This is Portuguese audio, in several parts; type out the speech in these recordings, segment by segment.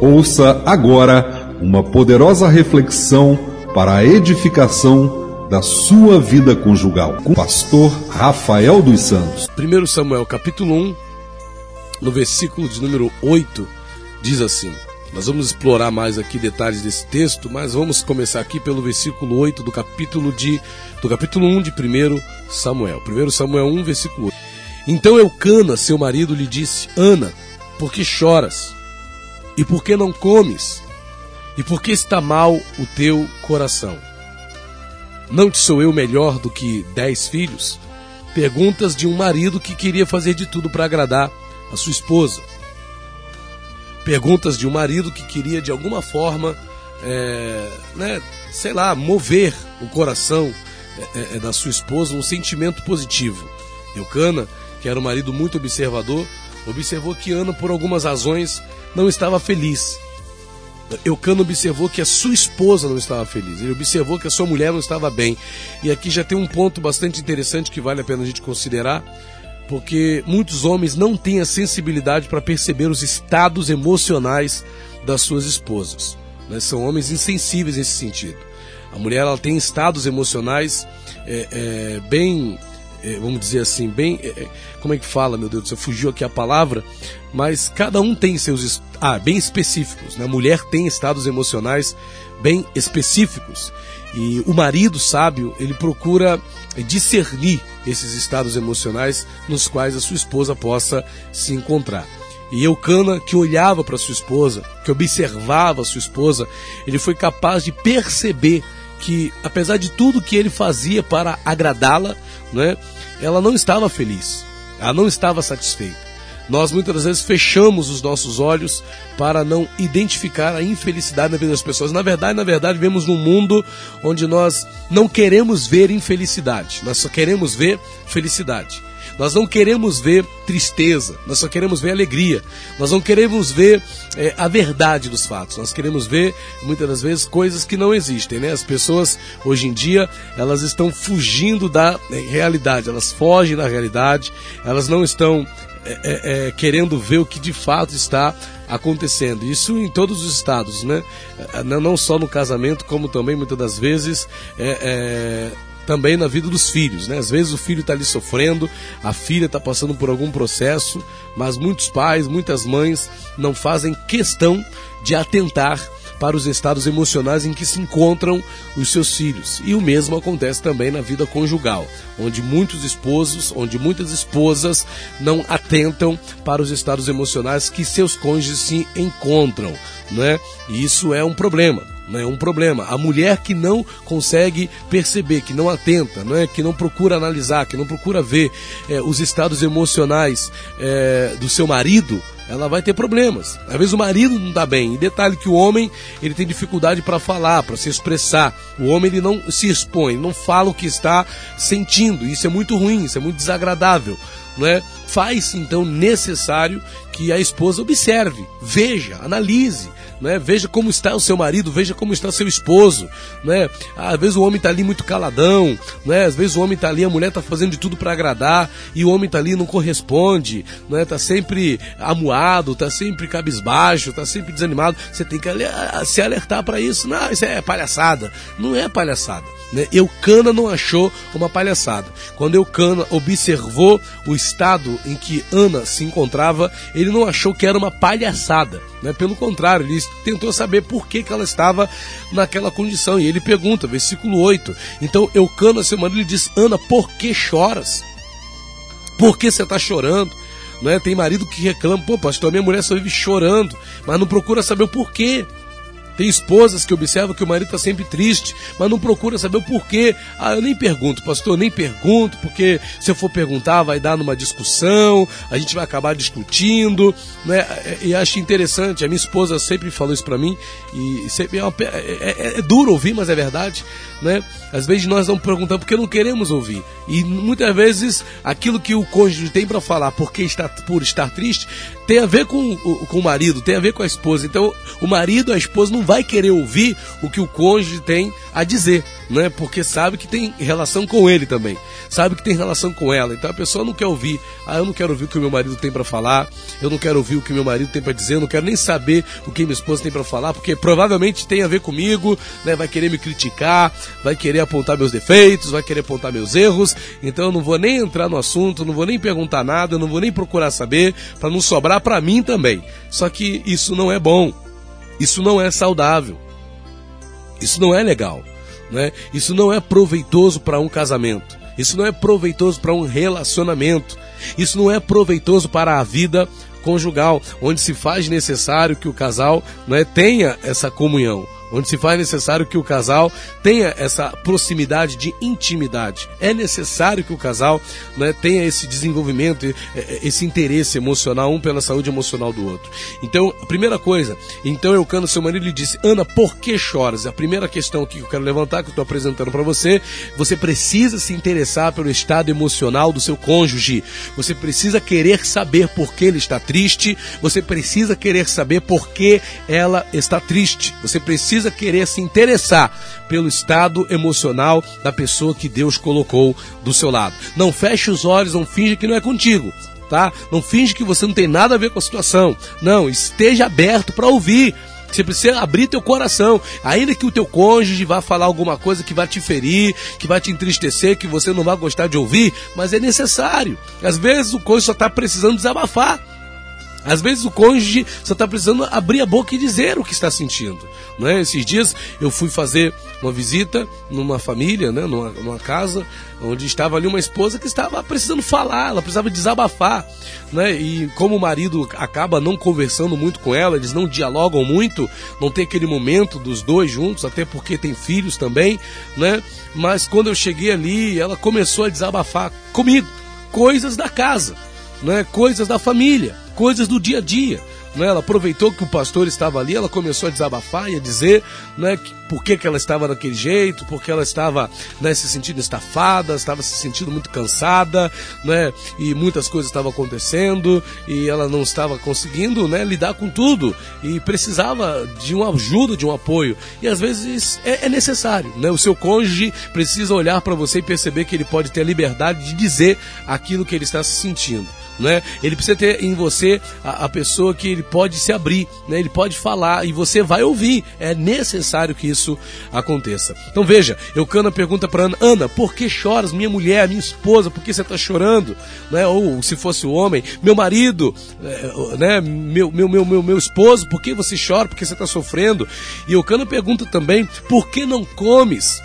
Ouça agora uma poderosa reflexão para a edificação da sua vida conjugal com o pastor Rafael dos Santos. 1 Samuel capítulo 1, no versículo de número 8, diz assim: Nós vamos explorar mais aqui detalhes desse texto, mas vamos começar aqui pelo versículo 8 do capítulo de do capítulo 1 de 1 Samuel. 1 Samuel 1, versículo 8. Então Eucana, seu marido, lhe disse: Ana, por que choras? E por que não comes? E por que está mal o teu coração? Não te sou eu melhor do que dez filhos? Perguntas de um marido que queria fazer de tudo para agradar a sua esposa. Perguntas de um marido que queria de alguma forma, é, né, sei lá, mover o coração é, é, da sua esposa um sentimento positivo. Eucana, que era um marido muito observador, observou que Ana, por algumas razões, não estava feliz. Eucano observou que a sua esposa não estava feliz, ele observou que a sua mulher não estava bem. E aqui já tem um ponto bastante interessante que vale a pena a gente considerar, porque muitos homens não têm a sensibilidade para perceber os estados emocionais das suas esposas. Né? São homens insensíveis nesse sentido. A mulher ela tem estados emocionais é, é, bem vamos dizer assim, bem. É, é, como é que fala, meu Deus do céu? Fugiu aqui a palavra, mas cada um tem seus. Ah, bem específicos. Né? A mulher tem estados emocionais bem específicos. E o marido sábio, ele procura discernir esses estados emocionais nos quais a sua esposa possa se encontrar. E Eucana, que olhava para sua esposa, que observava a sua esposa, ele foi capaz de perceber que, apesar de tudo que ele fazia para agradá-la, né, ela não estava feliz, ela não estava satisfeita. Nós muitas vezes fechamos os nossos olhos para não identificar a infelicidade na vida das pessoas. Na verdade, na verdade, vemos num mundo onde nós não queremos ver infelicidade, nós só queremos ver felicidade. Nós não queremos ver tristeza, nós só queremos ver alegria. Nós não queremos ver é, a verdade dos fatos. Nós queremos ver, muitas das vezes, coisas que não existem. Né? As pessoas, hoje em dia, elas estão fugindo da é, realidade, elas fogem da realidade, elas não estão é, é, é querendo ver o que de fato está acontecendo. Isso em todos os estados, né? É, não só no casamento, como também muitas das vezes é, também na vida dos filhos, né? Às vezes o filho está ali sofrendo, a filha está passando por algum processo, mas muitos pais, muitas mães não fazem questão de atentar para os estados emocionais em que se encontram os seus filhos. E o mesmo acontece também na vida conjugal, onde muitos esposos, onde muitas esposas não atentam para os estados emocionais que seus cônjuges se encontram, né? E isso é um problema é um problema. A mulher que não consegue perceber, que não atenta, não é? que não procura analisar, que não procura ver é, os estados emocionais é, do seu marido, ela vai ter problemas. Às vezes o marido não está bem. E detalhe que o homem ele tem dificuldade para falar, para se expressar. O homem ele não se expõe, não fala o que está sentindo. Isso é muito ruim, isso é muito desagradável. É? Faz então necessário que a esposa observe, veja, analise, né? Veja como está o seu marido, veja como está seu esposo, né? Às vezes o homem está ali muito caladão, né? Às vezes o homem está ali, a mulher está fazendo de tudo para agradar e o homem está ali não corresponde, né? Tá sempre amuado, tá sempre cabisbaixo, tá sempre desanimado. Você tem que se alertar para isso. Não, isso é palhaçada. Não é palhaçada. Né? Eucana não achou uma palhaçada. Quando Eucana observou o estado em que Ana se encontrava, ele não achou que era uma palhaçada. Né? Pelo contrário, ele tentou saber por que, que ela estava naquela condição. E ele pergunta, versículo 8. Então Eucana, seu marido, lhe diz: Ana, por que choras? Por que você está chorando? Não é? Tem marido que reclama, pô, pastor, minha mulher só vive chorando, mas não procura saber o porquê. Tem esposas que observam que o marido está sempre triste, mas não procura saber o porquê. Ah, eu nem pergunto, pastor, nem pergunto, porque se eu for perguntar vai dar numa discussão, a gente vai acabar discutindo, né? E acho interessante, a minha esposa sempre falou isso para mim, e sempre é, uma, é, é, é, duro ouvir, mas é verdade, né? Às vezes nós não perguntamos porque não queremos ouvir. E muitas vezes aquilo que o cônjuge tem para falar porque está por estar triste tem a ver com, com o marido, tem a ver com a esposa. Então o marido, a esposa não vai querer ouvir o que o cônjuge tem a dizer, né? Porque sabe que tem relação com ele também, sabe que tem relação com ela. Então a pessoa não quer ouvir, ah, eu não quero ouvir o que o meu marido tem para falar, eu não quero ouvir o que meu marido tem para dizer, eu não quero nem saber o que minha esposa tem para falar, porque provavelmente tem a ver comigo, né? Vai querer me criticar, vai querer apontar meus defeitos, vai querer apontar meus erros. Então eu não vou nem entrar no assunto, não vou nem perguntar nada, não vou nem procurar saber para não sobrar para mim também. Só que isso não é bom. Isso não é saudável. Isso não é legal, né? Isso não é proveitoso para um casamento. Isso não é proveitoso para um relacionamento. Isso não é proveitoso para a vida conjugal, onde se faz necessário que o casal né, tenha essa comunhão onde se faz necessário que o casal tenha essa proximidade de intimidade. É necessário que o casal né, tenha esse desenvolvimento, é, é, esse interesse emocional, um pela saúde emocional do outro. Então, a primeira coisa, então Eucano, seu marido, lhe disse: Ana, por que choras? A primeira questão aqui que eu quero levantar, que eu estou apresentando para você, você precisa se interessar pelo estado emocional do seu cônjuge. Você precisa querer saber por que ele está triste. Você precisa querer saber por que ela está triste. Você precisa precisa querer se interessar pelo estado emocional da pessoa que Deus colocou do seu lado. Não feche os olhos, não finge que não é contigo. Tá? Não finge que você não tem nada a ver com a situação. Não, esteja aberto para ouvir. Você precisa abrir teu coração. Ainda que o teu cônjuge vá falar alguma coisa que vai te ferir, que vai te entristecer, que você não vai gostar de ouvir, mas é necessário. Às vezes o cônjuge só está precisando desabafar. Às vezes o cônjuge só está precisando abrir a boca e dizer o que está sentindo. Né? Esses dias eu fui fazer uma visita numa família, né? numa, numa casa, onde estava ali uma esposa que estava precisando falar, ela precisava desabafar. Né? E como o marido acaba não conversando muito com ela, eles não dialogam muito, não tem aquele momento dos dois juntos, até porque tem filhos também, né? Mas quando eu cheguei ali, ela começou a desabafar comigo, coisas da casa, né? coisas da família coisas do dia a dia. Né? Ela aproveitou que o pastor estava ali, ela começou a desabafar e a dizer né, que, por que, que ela estava daquele jeito, porque ela estava né, se sentindo estafada, estava se sentindo muito cansada, né, e muitas coisas estavam acontecendo e ela não estava conseguindo né, lidar com tudo e precisava de uma ajuda, de um apoio. E às vezes é, é necessário. Né? O seu cônjuge precisa olhar para você e perceber que ele pode ter a liberdade de dizer aquilo que ele está se sentindo né? Ele precisa ter em você a, a, pessoa que ele pode se abrir, né? Ele pode falar e você vai ouvir. É necessário que isso aconteça. Então veja, Eucana pergunta para Ana: Ana, por que choras? Minha mulher, minha esposa, por que você está chorando? Né? Ou se fosse o homem, meu marido, é, né? Meu, meu, meu, meu, meu esposo, por que você chora? Por que você está sofrendo? E Eucana pergunta também: por que não comes?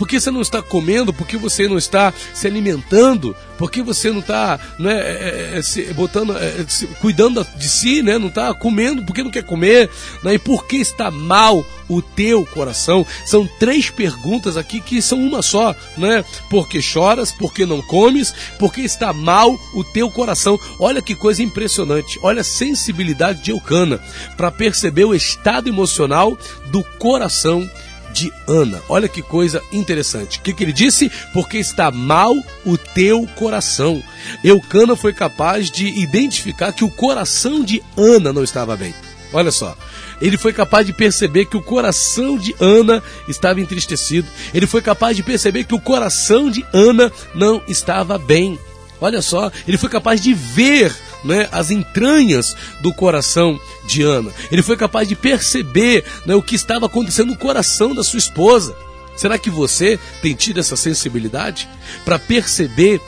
Por que você não está comendo? Por que você não está se alimentando? Por que você não está né, é, é, se, botando, é, se, cuidando de si, né? não está comendo? Por que não quer comer? Né? E por que está mal o teu coração? São três perguntas aqui que são uma só, né? Por que choras? Por que não comes? Por que está mal o teu coração? Olha que coisa impressionante. Olha a sensibilidade de Eucana para perceber o estado emocional do coração de Ana. Olha que coisa interessante. O que, que ele disse? Porque está mal o teu coração. Eucana foi capaz de identificar que o coração de Ana não estava bem. Olha só. Ele foi capaz de perceber que o coração de Ana estava entristecido. Ele foi capaz de perceber que o coração de Ana não estava bem. Olha só, ele foi capaz de ver né, as entranhas do coração de Ana. Ele foi capaz de perceber né, o que estava acontecendo no coração da sua esposa. Será que você tem tido essa sensibilidade para perceber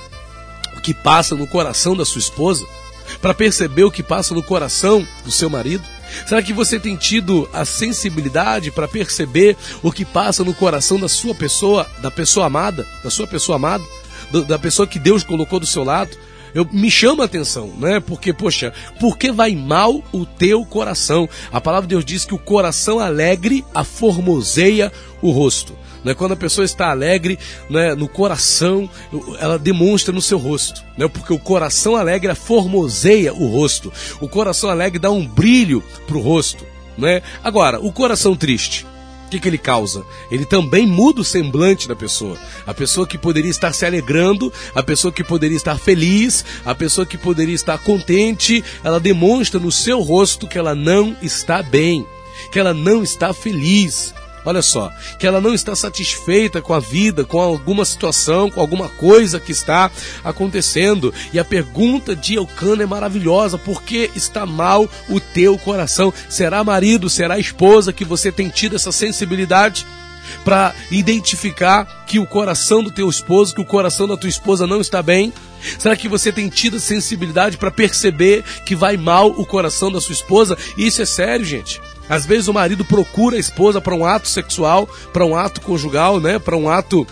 o que passa no coração da sua esposa? Para perceber o que passa no coração do seu marido? Será que você tem tido a sensibilidade para perceber o que passa no coração da sua pessoa, da pessoa amada, da sua pessoa amada, da pessoa que Deus colocou do seu lado? Eu me chama a atenção, né? Porque, poxa, por que vai mal o teu coração? A palavra de Deus diz que o coração alegre aformoseia o rosto. Né? Quando a pessoa está alegre né, no coração, ela demonstra no seu rosto. Né? Porque o coração alegre aformoseia o rosto. O coração alegre dá um brilho para o rosto. Né? Agora, o coração triste que, que ele causa? Ele também muda o semblante da pessoa. A pessoa que poderia estar se alegrando, a pessoa que poderia estar feliz, a pessoa que poderia estar contente, ela demonstra no seu rosto que ela não está bem. que ela não está feliz. Olha só, que ela não está satisfeita com a vida, com alguma situação, com alguma coisa que está acontecendo. E a pergunta de Eucana é maravilhosa: por que está mal o teu coração? Será marido, será esposa que você tem tido essa sensibilidade? para identificar que o coração do teu esposo, que o coração da tua esposa não está bem? Será que você tem tido sensibilidade para perceber que vai mal o coração da sua esposa? Isso é sério, gente. Às vezes o marido procura a esposa para um ato sexual, para um ato conjugal, né, para um ato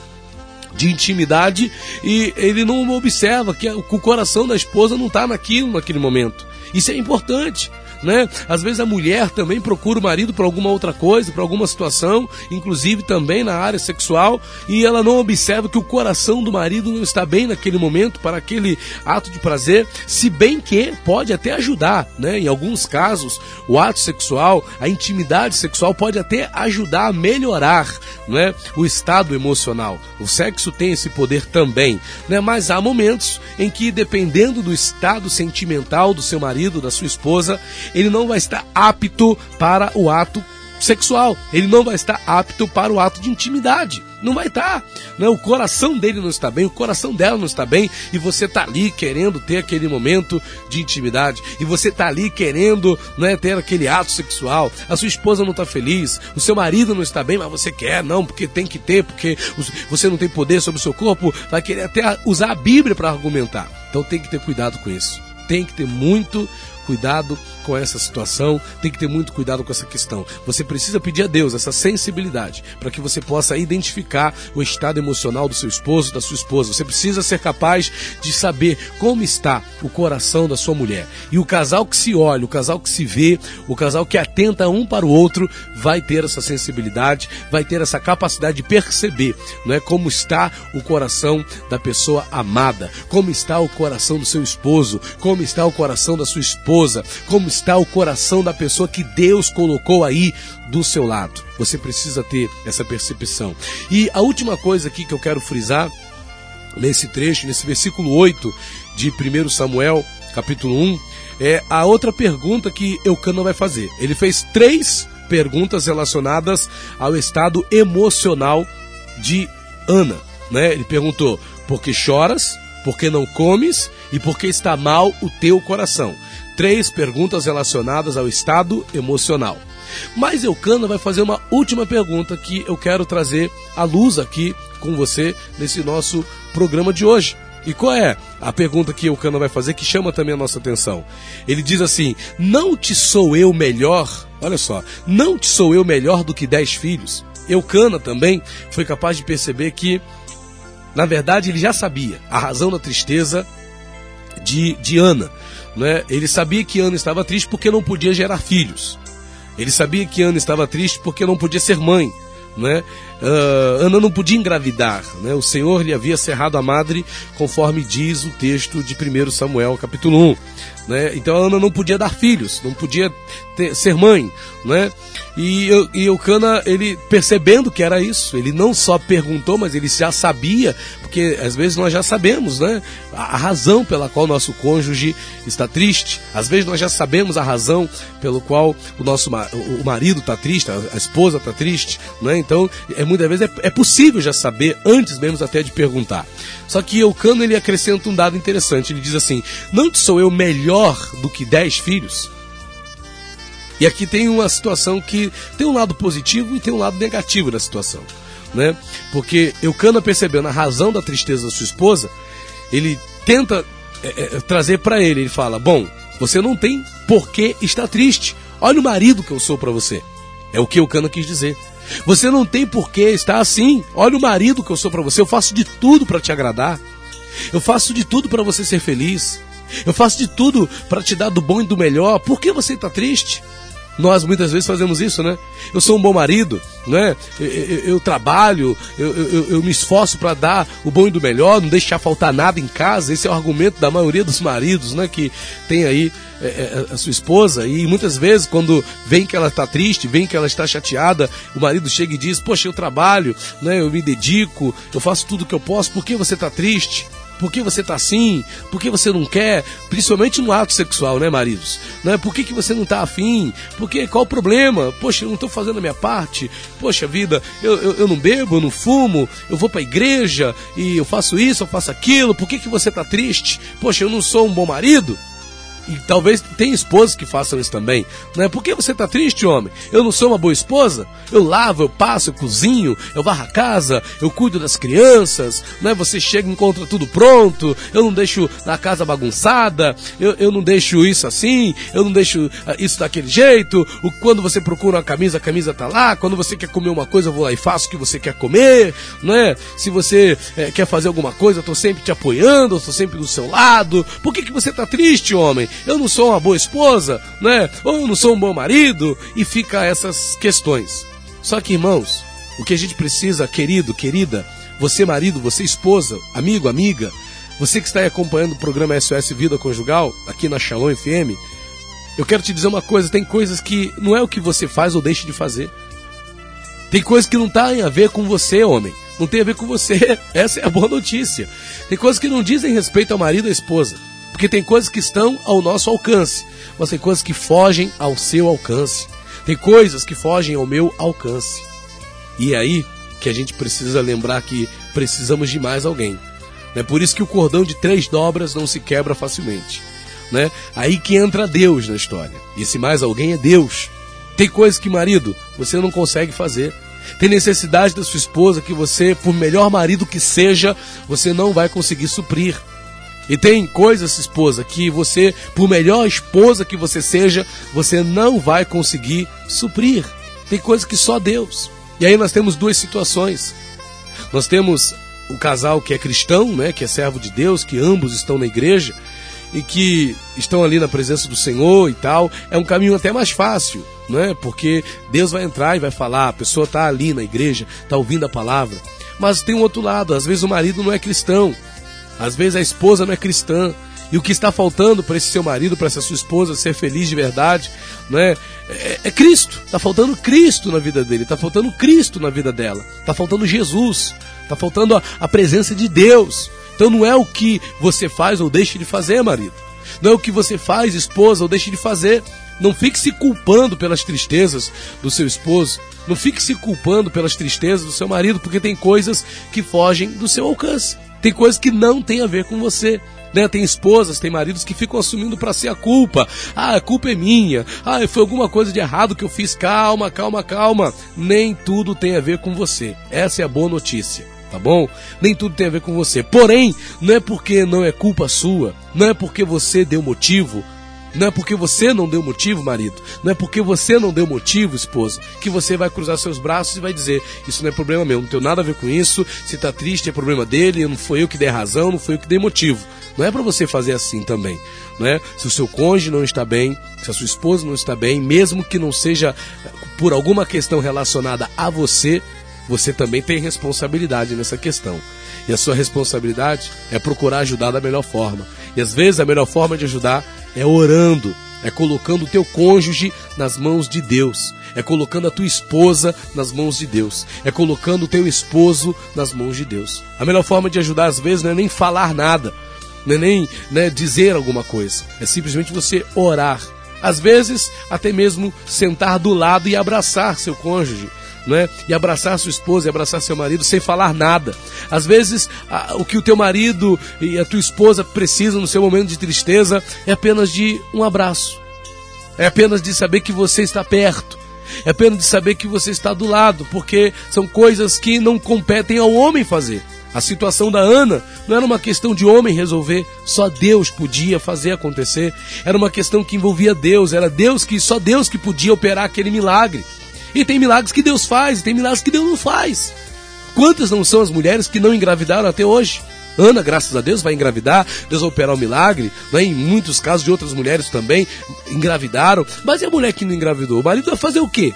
de intimidade e ele não observa que o coração da esposa não está naquilo naquele momento. Isso é importante né? Às vezes a mulher também procura o marido para alguma outra coisa, para alguma situação, inclusive também na área sexual, e ela não observa que o coração do marido não está bem naquele momento para aquele ato de prazer, se bem que pode até ajudar, né? Em alguns casos, o ato sexual, a intimidade sexual pode até ajudar a melhorar, né? O estado emocional. O sexo tem esse poder também, né? Mas há momentos em que dependendo do estado sentimental do seu marido, da sua esposa, ele não vai estar apto para o ato sexual, ele não vai estar apto para o ato de intimidade. Não vai estar. Né? O coração dele não está bem, o coração dela não está bem, e você está ali querendo ter aquele momento de intimidade, e você está ali querendo né, ter aquele ato sexual. A sua esposa não está feliz, o seu marido não está bem, mas você quer, não, porque tem que ter, porque você não tem poder sobre o seu corpo, vai querer até usar a Bíblia para argumentar. Então tem que ter cuidado com isso. Tem que ter muito cuidado com essa situação, tem que ter muito cuidado com essa questão. Você precisa pedir a Deus essa sensibilidade para que você possa identificar o estado emocional do seu esposo, da sua esposa. Você precisa ser capaz de saber como está o coração da sua mulher. E o casal que se olha, o casal que se vê, o casal que atenta um para o outro, vai ter essa sensibilidade, vai ter essa capacidade de perceber, não é como está o coração da pessoa amada, como está o coração do seu esposo, como está o coração da sua esposa, como está o coração da pessoa que Deus colocou aí do seu lado. Você precisa ter essa percepção. E a última coisa aqui que eu quero frisar nesse trecho, nesse versículo 8 de 1 Samuel, capítulo 1, é a outra pergunta que Eucana vai fazer. Ele fez três perguntas relacionadas ao estado emocional de Ana. Né? Ele perguntou: por que choras? Por que não comes? E por que está mal o teu coração? Três perguntas relacionadas ao estado emocional. Mas Eucana vai fazer uma última pergunta que eu quero trazer à luz aqui com você nesse nosso programa de hoje. E qual é a pergunta que Eucana vai fazer que chama também a nossa atenção? Ele diz assim: Não te sou eu melhor? Olha só, não te sou eu melhor do que dez filhos? Eucana também foi capaz de perceber que, na verdade, ele já sabia a razão da tristeza de, de Ana. Né? Ele sabia que Ana estava triste porque não podia gerar filhos. Ele sabia que Ana estava triste porque não podia ser mãe. Né? Uh, Ana não podia engravidar, né? o Senhor lhe havia cerrado a madre, conforme diz o texto de 1 Samuel, capítulo 1. Né? Então Ana não podia dar filhos, não podia ter, ser mãe. Né? E, e Eucana, ele percebendo que era isso, ele não só perguntou, mas ele já sabia, porque às vezes nós já sabemos né? a, a razão pela qual nosso cônjuge está triste, às vezes nós já sabemos a razão pelo qual o nosso o marido está triste, a, a esposa está triste. Né? Então, é, muitas vezes é, é possível já saber, antes mesmo até de perguntar. Só que Eucana ele acrescenta um dado interessante, ele diz assim: Não sou eu melhor do que dez filhos? E aqui tem uma situação que tem um lado positivo e tem um lado negativo da situação, né? Porque Eucana percebendo a razão da tristeza da sua esposa, ele tenta é, é, trazer para ele, ele fala: "Bom, você não tem por que estar triste. Olha o marido que eu sou para você." É o que Eucana quis dizer. Você não tem por que estar assim. Olha o marido que eu sou para você. Eu faço de tudo para te agradar. Eu faço de tudo para você ser feliz. Eu faço de tudo para te dar do bom e do melhor. Por que você está triste? Nós muitas vezes fazemos isso, né? Eu sou um bom marido, né? Eu, eu, eu trabalho, eu, eu me esforço para dar o bom e do melhor, não deixar faltar nada em casa. Esse é o argumento da maioria dos maridos, né? Que tem aí é, é, a sua esposa e muitas vezes quando vem que ela está triste, vem que ela está chateada, o marido chega e diz: Poxa, eu trabalho, né? Eu me dedico, eu faço tudo que eu posso. Por que você está triste? Por que você tá assim? Por que você não quer? Principalmente no ato sexual, né, maridos? Né? Por que, que você não tá afim? Por que, qual o problema? Poxa, eu não tô fazendo a minha parte. Poxa vida, eu, eu, eu não bebo, eu não fumo, eu vou pra igreja e eu faço isso, eu faço aquilo. Por que, que você tá triste? Poxa, eu não sou um bom marido? E talvez tem esposas que façam isso também. Né? Por que você está triste, homem? Eu não sou uma boa esposa? Eu lavo, eu passo, eu cozinho, eu varro a casa, eu cuido das crianças, né? Você chega e encontra tudo pronto, eu não deixo a casa bagunçada, eu, eu não deixo isso assim, eu não deixo uh, isso daquele jeito. O, quando você procura uma camisa, a camisa tá lá. Quando você quer comer uma coisa, eu vou lá e faço o que você quer comer, né? Se você é, quer fazer alguma coisa, eu tô sempre te apoiando, eu tô sempre do seu lado. Por que, que você tá triste, homem? Eu não sou uma boa esposa, né? Ou eu não sou um bom marido, e fica essas questões. Só que, irmãos, o que a gente precisa, querido, querida, você marido, você esposa, amigo, amiga, você que está aí acompanhando o programa SOS Vida Conjugal, aqui na Shalom FM, eu quero te dizer uma coisa, tem coisas que não é o que você faz ou deixa de fazer. Tem coisas que não têm a ver com você, homem. Não tem a ver com você. Essa é a boa notícia. Tem coisas que não dizem respeito ao marido ou à esposa. Porque tem coisas que estão ao nosso alcance, mas tem coisas que fogem ao seu alcance. Tem coisas que fogem ao meu alcance. E é aí que a gente precisa lembrar que precisamos de mais alguém. É por isso que o cordão de três dobras não se quebra facilmente. Né? Aí que entra Deus na história. E esse mais alguém é Deus. Tem coisas que, marido, você não consegue fazer. Tem necessidade da sua esposa que você, por melhor marido que seja, você não vai conseguir suprir. E tem coisas, esposa, que você, por melhor esposa que você seja, você não vai conseguir suprir. Tem coisas que só Deus. E aí nós temos duas situações. Nós temos o casal que é cristão, né, que é servo de Deus, que ambos estão na igreja e que estão ali na presença do Senhor e tal. É um caminho até mais fácil, né? Porque Deus vai entrar e vai falar, a pessoa está ali na igreja, está ouvindo a palavra. Mas tem um outro lado, às vezes o marido não é cristão. Às vezes a esposa não é cristã. E o que está faltando para esse seu marido, para essa sua esposa ser feliz de verdade, né? É, é Cristo. Está faltando Cristo na vida dele. Está faltando Cristo na vida dela. Está faltando Jesus. Está faltando a, a presença de Deus. Então não é o que você faz ou deixa de fazer, marido. Não é o que você faz, esposa, ou deixa de fazer. Não fique se culpando pelas tristezas do seu esposo. Não fique se culpando pelas tristezas do seu marido, porque tem coisas que fogem do seu alcance. Tem coisas que não tem a ver com você. Né? Tem esposas, tem maridos que ficam assumindo para si a culpa. Ah, a culpa é minha. Ah, foi alguma coisa de errado que eu fiz. Calma, calma, calma. Nem tudo tem a ver com você. Essa é a boa notícia. Tá bom? Nem tudo tem a ver com você. Porém, não é porque não é culpa sua, não é porque você deu motivo, não é porque você não deu motivo, marido. Não é porque você não deu motivo, esposa, que você vai cruzar seus braços e vai dizer: Isso não é problema meu, não tenho nada a ver com isso. Se tá triste, é problema dele. Não foi eu que dei razão, não foi eu que dei motivo. Não é para você fazer assim também. Não é? Se o seu cônjuge não está bem, se a sua esposa não está bem, mesmo que não seja por alguma questão relacionada a você, você também tem responsabilidade nessa questão. E a sua responsabilidade é procurar ajudar da melhor forma. E às vezes a melhor forma de ajudar é orando, é colocando o teu cônjuge nas mãos de Deus, é colocando a tua esposa nas mãos de Deus, é colocando o teu esposo nas mãos de Deus. A melhor forma de ajudar às vezes não é nem falar nada, não é nem né, dizer alguma coisa, é simplesmente você orar. Às vezes, até mesmo sentar do lado e abraçar seu cônjuge, né? E abraçar sua esposa, e abraçar seu marido sem falar nada. Às vezes, a, o que o teu marido e a tua esposa precisam no seu momento de tristeza é apenas de um abraço. É apenas de saber que você está perto. É apenas de saber que você está do lado, porque são coisas que não competem ao homem fazer. A situação da Ana não era uma questão de homem resolver, só Deus podia fazer acontecer. Era uma questão que envolvia Deus, era Deus que só Deus que podia operar aquele milagre. E tem milagres que Deus faz, e tem milagres que Deus não faz. Quantas não são as mulheres que não engravidaram até hoje? Ana, graças a Deus, vai engravidar, Deus vai operar o um milagre, né? em muitos casos de outras mulheres também engravidaram, mas e a mulher que não engravidou? O marido vai fazer o quê?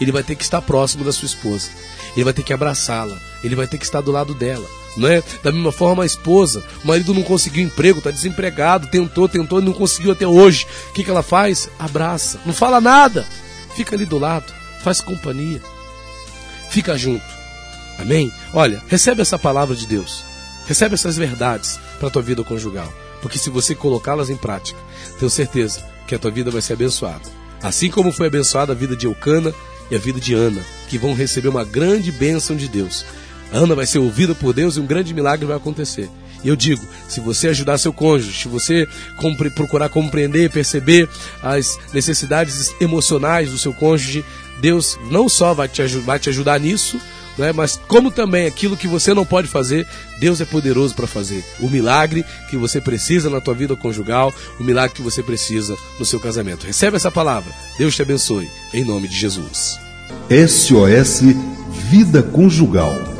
Ele vai ter que estar próximo da sua esposa, ele vai ter que abraçá-la, ele vai ter que estar do lado dela. Não é? Da mesma forma, a esposa, o marido não conseguiu emprego, está desempregado, tentou, tentou e não conseguiu até hoje. O que, que ela faz? Abraça, não fala nada, fica ali do lado faz companhia, fica junto. Amém? Olha, recebe essa palavra de Deus, recebe essas verdades, para a tua vida conjugal. Porque se você colocá-las em prática, tenho certeza que a tua vida vai ser abençoada. Assim como foi abençoada a vida de Eucana e a vida de Ana, que vão receber uma grande bênção de Deus. Ana vai ser ouvida por Deus e um grande milagre vai acontecer. E eu digo, se você ajudar seu cônjuge, se você compre, procurar compreender, perceber as necessidades emocionais do seu cônjuge, Deus não só vai te, vai te ajudar nisso, né, mas como também aquilo que você não pode fazer, Deus é poderoso para fazer. O milagre que você precisa na tua vida conjugal, o milagre que você precisa no seu casamento. Recebe essa palavra. Deus te abençoe. Em nome de Jesus. SOS Vida Conjugal.